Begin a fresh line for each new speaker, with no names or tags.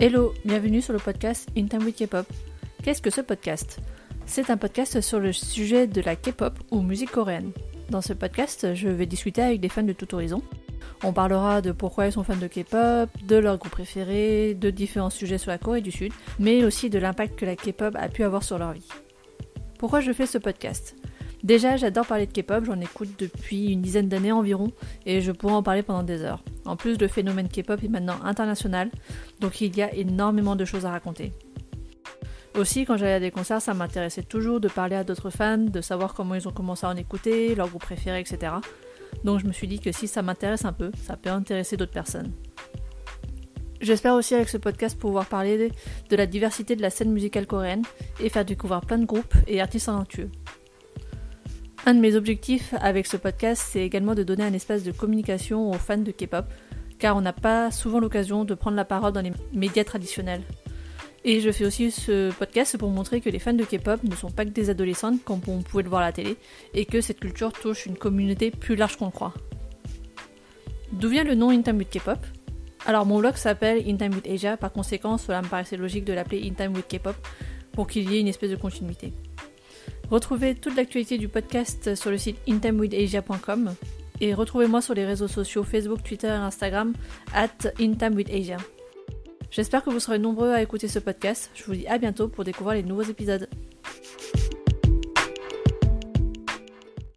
Hello, bienvenue sur le podcast In Time with K-pop. Qu'est-ce que ce podcast? C'est un podcast sur le sujet de la K-pop ou musique coréenne. Dans ce podcast, je vais discuter avec des fans de tout horizon. On parlera de pourquoi ils sont fans de K-pop, de leurs groupes préférés, de différents sujets sur la Corée du Sud, mais aussi de l'impact que la K-pop a pu avoir sur leur vie. Pourquoi je fais ce podcast? Déjà, j'adore parler de K-pop, j'en écoute depuis une dizaine d'années environ, et je pourrais en parler pendant des heures. En plus, le phénomène K-pop est maintenant international, donc il y a énormément de choses à raconter. Aussi, quand j'allais à des concerts, ça m'intéressait toujours de parler à d'autres fans, de savoir comment ils ont commencé à en écouter, leurs groupes préférés, etc. Donc je me suis dit que si ça m'intéresse un peu, ça peut intéresser d'autres personnes. J'espère aussi avec ce podcast pouvoir parler de la diversité de la scène musicale coréenne et faire découvrir plein de groupes et artistes talentueux. Un de mes objectifs avec ce podcast, c'est également de donner un espace de communication aux fans de K-pop, car on n'a pas souvent l'occasion de prendre la parole dans les médias traditionnels. Et je fais aussi ce podcast pour montrer que les fans de K-pop ne sont pas que des adolescentes comme on pouvait le voir à la télé, et que cette culture touche une communauté plus large qu'on croit. D'où vient le nom In Time with K-pop? Alors mon blog s'appelle In Time with Asia, par conséquent cela me paraissait logique de l'appeler In Time with K-pop pour qu'il y ait une espèce de continuité. Retrouvez toute l'actualité du podcast sur le site intimewithasia.com et retrouvez-moi sur les réseaux sociaux Facebook, Twitter et Instagram at intimewithasia. J'espère que vous serez nombreux à écouter ce podcast. Je vous dis à bientôt pour découvrir les nouveaux épisodes.